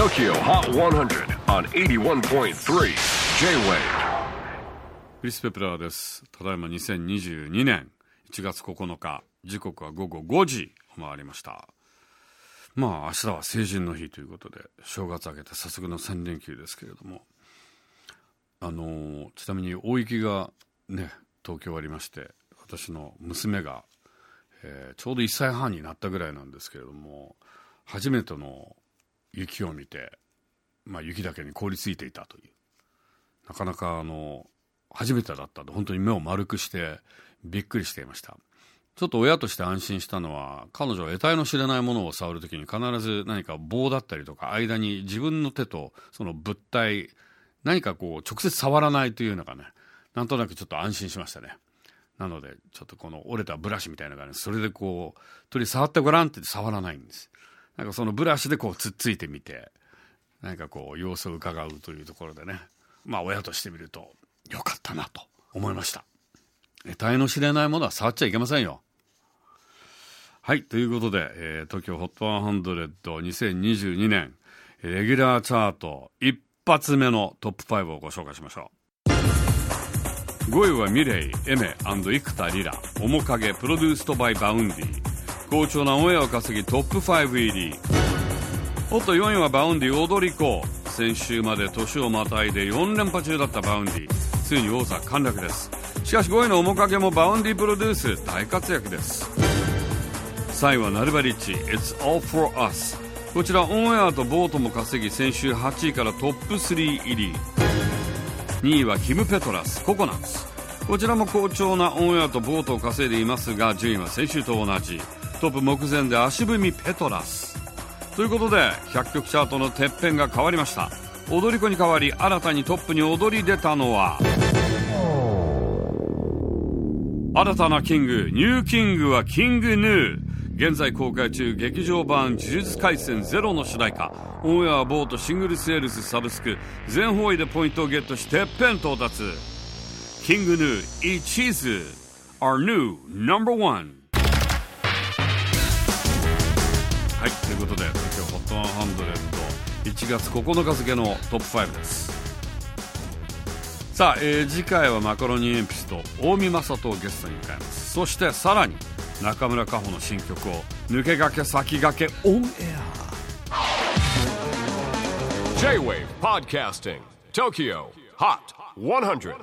TOKYO HOT 100 on 81.3 J-WAVE クリス・ペプラーです。ただいま2022年1月9日、時刻は午後5時を回りました。まあ明日は成人の日ということで、正月明けて早速の3連休ですけれども、あのちなみに大雪がね、東京ありまして、私の娘が、えーちょうど1歳半になったぐらいなんですけれども、初めての雪を見て、まあ雪だけに凍りついていたという。なかなかあの初めてだったんで本当に目を丸くしてびっくりしていました。ちょっと親として安心したのは彼女は得体の知れないものを触るときに必ず何か棒だったりとか間に自分の手とその物体何かこう直接触らないというのがねなんとなくちょっと安心しましたね。なのでちょっとこの折れたブラシみたいな感じでそれでこう鳥触ってごらんって触らないんです。なんかそのブラシでこうつっついてみて何かこう様子を伺うというところでね。まあ親としてみるとよかったなと思いました。得体の知れないものは触っちゃいけませんよ。はいということで、えー、東京 HOT1002022 年レギュラーチャート一発目のトップ5をご紹介しましょう。5位は milet、Aimer、幾田りら面影 produced by Vaundy。好調なオンエアを稼ぎトップ5入り。おっと4位はバウンディ踊り子先週まで年をまたいで4連覇中だったバウンディ。ついに王座陥落です。しかし5位の面影もバウンディプロデュース大活躍です。3位は Nulbarich。It's All For Us こちらオンエアと vote も稼ぎ先週8位からトップ3入り。2位はキム・ペトラスココナッツ。こちらも好調なオンエアと vote を稼いでいますが順位は先週と同じ。トップ目前で足踏みペトラス。ということで100曲チャートのてっぺんが変わりました。踊り子に代わり新たにトップに踊り出たのは新たなキング new king は King Gnu 現在公開中劇場版呪術廻戦ゼロの主題歌。オンエアボートシングルセールスサブスク。全方位でポイントをゲットしてっぺん到達。キングヌー Each is our new number one はいということで東京 HOT1001 月9日付のトップ5です。さあ、えー次回はマカロニ鉛筆と近江正人をゲストに迎えます。そしてさらに中村佳穂の新曲を抜け駆け先駆けオンエア。J-WAVE PODCASTING TOKYO HOT 100